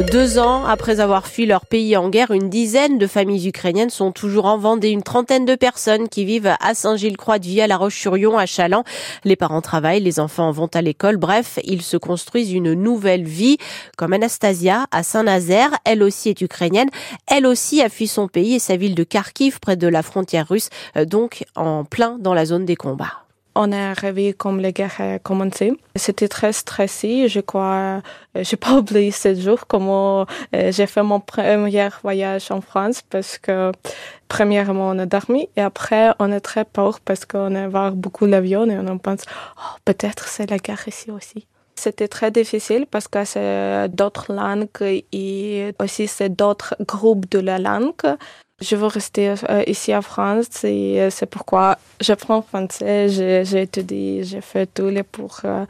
Deux ans après avoir fui leur pays en guerre, une dizaine de familles ukrainiennes sont toujours en Vendée. Une trentaine de personnes qui vivent à Saint-Gilles-Croix-de-Vie, à La Roche-sur-Yon, à Chaland. Les parents travaillent, les enfants vont à l'école. Bref, ils se construisent une nouvelle vie. Comme Anastasia à Saint-Nazaire, elle aussi est ukrainienne. Elle aussi a fui son pays et sa ville de Kharkiv, près de la frontière russe, euh, donc en plein dans la zone des combats. On est arrivé comme la guerre a commencé. C'était très stressé. Je crois, euh, j'ai pas oublié ce jour comment euh, j'ai fait mon premier voyage en France parce que premièrement on a dormi et après on est très peur parce qu'on a voir beaucoup l'avion et on pense oh, peut-être c'est la guerre ici aussi. C'était très difficile parce que c'est d'autres langues et aussi c'est d'autres groupes de la langue. Je veux rester euh, ici en France et euh, c'est pourquoi j'apprends français, j'ai étudié, j'ai fait tout les pour, euh,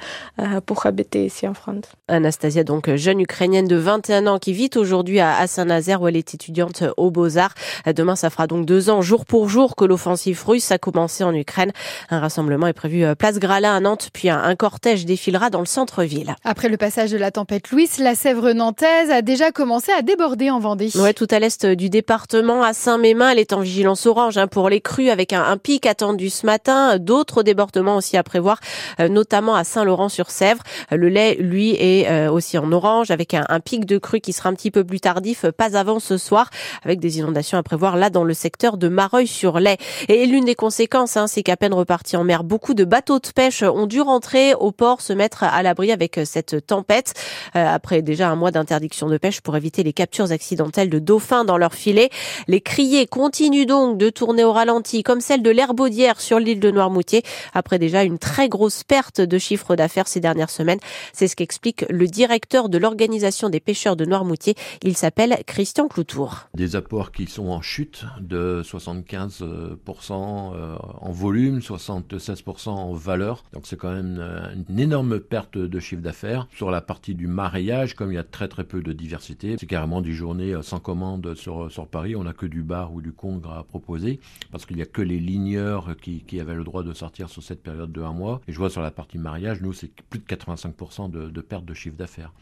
pour habiter ici en France. Anastasia, donc jeune ukrainienne de 21 ans qui vit aujourd'hui à Saint-Nazaire où elle est étudiante aux Beaux-Arts. Demain, ça fera donc deux ans, jour pour jour, que l'offensive russe a commencé en Ukraine. Un rassemblement est prévu place Gralin à Nantes, puis un cortège défilera dans le centre-ville. Après le passage de la tempête Louis, la Sèvre nantaise a déjà commencé à déborder en Vendée. Ouais, tout à l'est du département, à Saint-Mémin, elle est en vigilance orange hein, pour les crues avec un, pic attendu ce matin. D'autres débordements aussi à prévoir, euh, notamment à Saint-Laurent-sur-Sèvre. Le lait, lui, est euh, aussi en orange avec un, pic de crue qui sera un petit peu plus tardif, pas avant ce soir, avec des inondations à prévoir là dans le secteur de Mareuil-sur-Lay. Et l'une des conséquences, hein, c'est qu'à peine repartis en mer, beaucoup de bateaux de pêche ont dû rentrer au port, se mettre à l'abri avec cette tempête. Euh, après déjà un mois d'interdiction de pêche pour éviter les captures accidentelles de dauphins dans leur filet. Les criées continuent donc de tourner au ralenti, comme celle de l'herbaudière sur l'île de Noirmoutier, après déjà une très grosse perte de chiffre d'affaires ces dernières semaines. C'est ce qu'explique le directeur de l'organisation des pêcheurs de Noirmoutier. Il s'appelle Christian Cloutour. Des apports qui sont en chute de 75% euh, en volume, 76% en valeur. Donc c'est quand même euh, une énorme perte de chiffre d'affaires. Sur la partie du maraillage, comme il y a très très peu de diversité, c'est carrément des journées euh, sans commande sur, sur Paris. On n'a que du bar ou du Congre à proposer, parce qu'il n'y a que les ligneurs qui, avaient le droit de sortir sur cette période de un mois. Et je vois sur la partie mariage, nous, c'est plus de 85% de, de perte de chiffre d'affaires.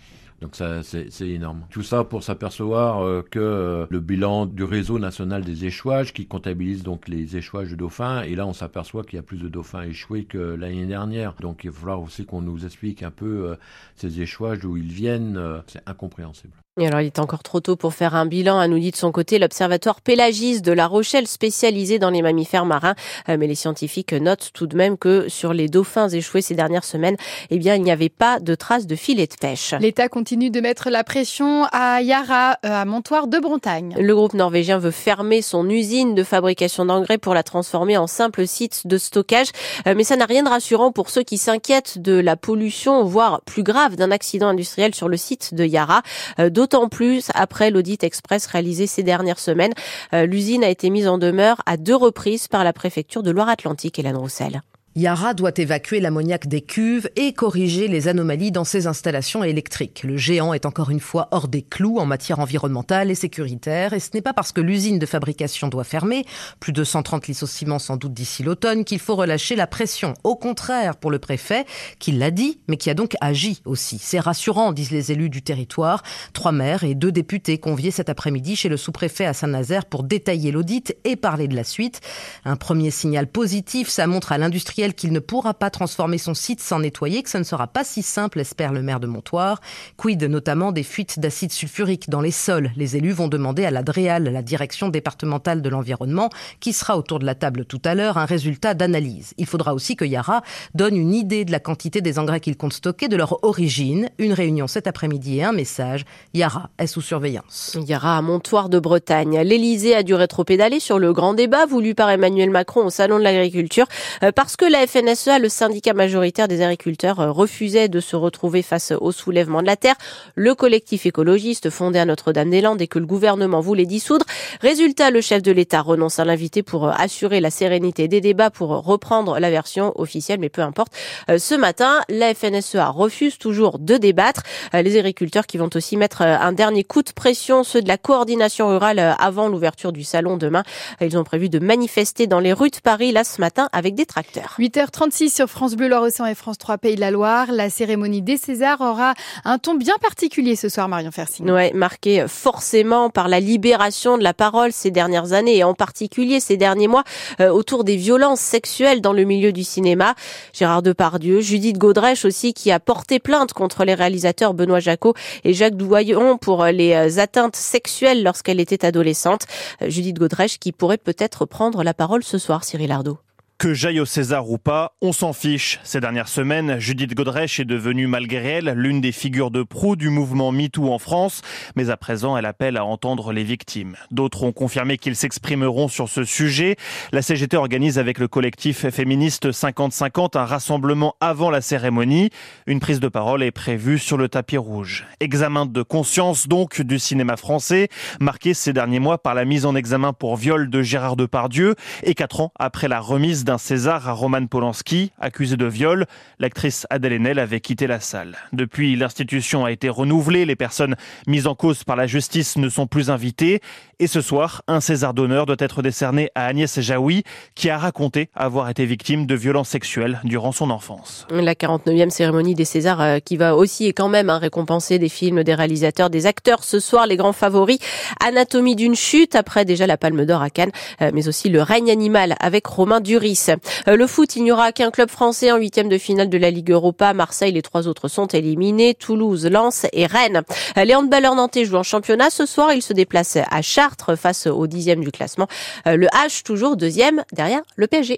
Donc ça, c'est énorme. Tout ça pour s'apercevoir euh, que euh, le bilan du réseau national des échouages, qui comptabilise donc les échouages de dauphins, et là on s'aperçoit qu'il y a plus de dauphins échoués que l'année dernière. Donc il va falloir aussi qu'on nous explique un peu euh, ces échouages, d'où ils viennent. c'est incompréhensible. Et alors, il est encore trop tôt pour faire un bilan, a nous dit de son côté l'Observatoire Pélagis de La Rochelle, spécialisé dans les mammifères marins. Euh, mais les scientifiques notent tout de même que sur les dauphins échoués ces dernières semaines, eh bien, il n'y avait pas de traces de filets de pêche. L'État continue de mettre la pression à Yara, euh, à Montoire de Bretagne. Le groupe norvégien veut fermer son usine de fabrication d'engrais pour la transformer en simple site de stockage. Euh, mais ça n'a rien de rassurant pour ceux qui s'inquiètent de la pollution, voire plus grave, d'un accident industriel sur le site de Yara. D'autres D'autant plus après l'audit express réalisé ces dernières semaines. Euh, l'usine a été mise en demeure à deux reprises par la préfecture de Loire-Atlantique, Hélène Roussel. Yara doit évacuer l'ammoniac des cuves et corriger les anomalies dans ses installations électriques. Le géant est encore une fois hors des clous en matière environnementale et sécuritaire et ce n'est pas parce que l'usine de fabrication doit fermer, plus de 130 licenciements sans doute d'ici l'automne, qu'il faut relâcher la pression. Au contraire, pour le préfet, qui l'a dit, mais qui a donc agi aussi. C'est rassurant, disent les élus du territoire. Trois maires et deux députés conviés cet après-midi chez le sous-préfet à Saint-Nazaire pour détailler l'audit et parler de la suite. Un premier signal positif, ça montre à l'industriel qu'il ne pourra pas transformer son site sans nettoyer, que ce ne sera pas si simple, espère le maire de Montoire. Quid notamment des fuites d'acide sulfurique dans les sols? Les élus vont demander à la DREAL, la direction départementale de l'environnement, qui sera autour de la table tout à l'heure, un résultat d'analyse. Il faudra aussi que Yara donne une idée de la quantité des engrais qu'il compte stocker, de leur origine. Une réunion cet après-midi et un message. Yara est sous surveillance. Yara à Montoire de Bretagne. L'Elysée a dû rétropédaler sur le grand débat voulu par Emmanuel Macron au Salon de l'Agriculture euh, parce que la FNSEA, le syndicat majoritaire des agriculteurs, euh, refusait de se retrouver face au soulèvement de la terre. Le collectif écologiste fondé à Notre-Dame-des-Landes et que le gouvernement voulait dissoudre. Résultat, le chef de l'État renonce à l'inviter pour euh, assurer la sérénité des débats, pour reprendre la version officielle, mais peu importe. Euh, ce matin, la FNSEA refuse toujours de débattre. Les agriculteurs qui vont aussi mettre un dernier coup de pression, ceux de la coordination rurale avant l'ouverture du salon demain. Ils ont prévu de manifester dans les rues de Paris là ce matin avec des tracteurs. 8h36 sur France Bleu Loire-Océan et France 3 Pays de la Loire. La cérémonie des Césars aura un ton bien particulier ce soir, Marion Fersing. Ouais, marqué forcément par la libération de la parole ces dernières années et en particulier ces derniers mois euh, autour des violences sexuelles dans le milieu du cinéma. Gérard Depardieu, Judith Godrèche aussi qui a porté plainte contre les réalisateurs Benoît Jacot et Jacques Douaillon pour les euh, atteintes sexuelles lorsqu'elle était adolescente. Euh, Judith Godrèche qui pourrait peut-être prendre la parole ce soir, Cyril Ardo. Que j'aille au César ou pas, on s'en fiche. Ces dernières semaines, Judith Godrèche est devenue, malgré elle, l'une des figures de proue du mouvement MeToo en France. Mais à présent, elle appelle à entendre les victimes. D'autres ont confirmé qu'ils s'exprimeront sur ce sujet. La CGT organise avec le collectif féministe 50-50 un rassemblement avant la cérémonie. Une prise de parole est prévue sur le tapis rouge. Examen de conscience donc du cinéma français, marqué ces derniers mois par la mise en examen pour viol de Gérard Depardieu et quatre ans après la remise d'un César à Roman Polanski, accusé de viol. L'actrice Adèle Haenel avait quitté la salle. Depuis, l'institution a été renouvelée. Les personnes mises en cause par la justice ne sont plus invitées. Et ce soir, un César d'honneur doit être décerné à Agnès Jaoui, qui a raconté avoir été victime de violences sexuelles durant son enfance. La 49e cérémonie des Césars euh, qui va aussi et quand même hein, récompenser des films, des réalisateurs, des acteurs. Ce soir, les grands favoris, Anatomie d'une chute, après déjà la Palme d'Or à Cannes, euh, mais aussi Le règne animal avec Romain Duris. Euh, le foot, il n'y aura qu'un club français en huitième de finale de la Ligue Europa. Marseille, les trois autres sont éliminés. Toulouse, Lens et Rennes. Euh, les handballeurs nantais jouent en championnat. Ce soir, ils se déplacent à Chartres face au dixième du classement. Euh, le H, toujours deuxième derrière le PSG.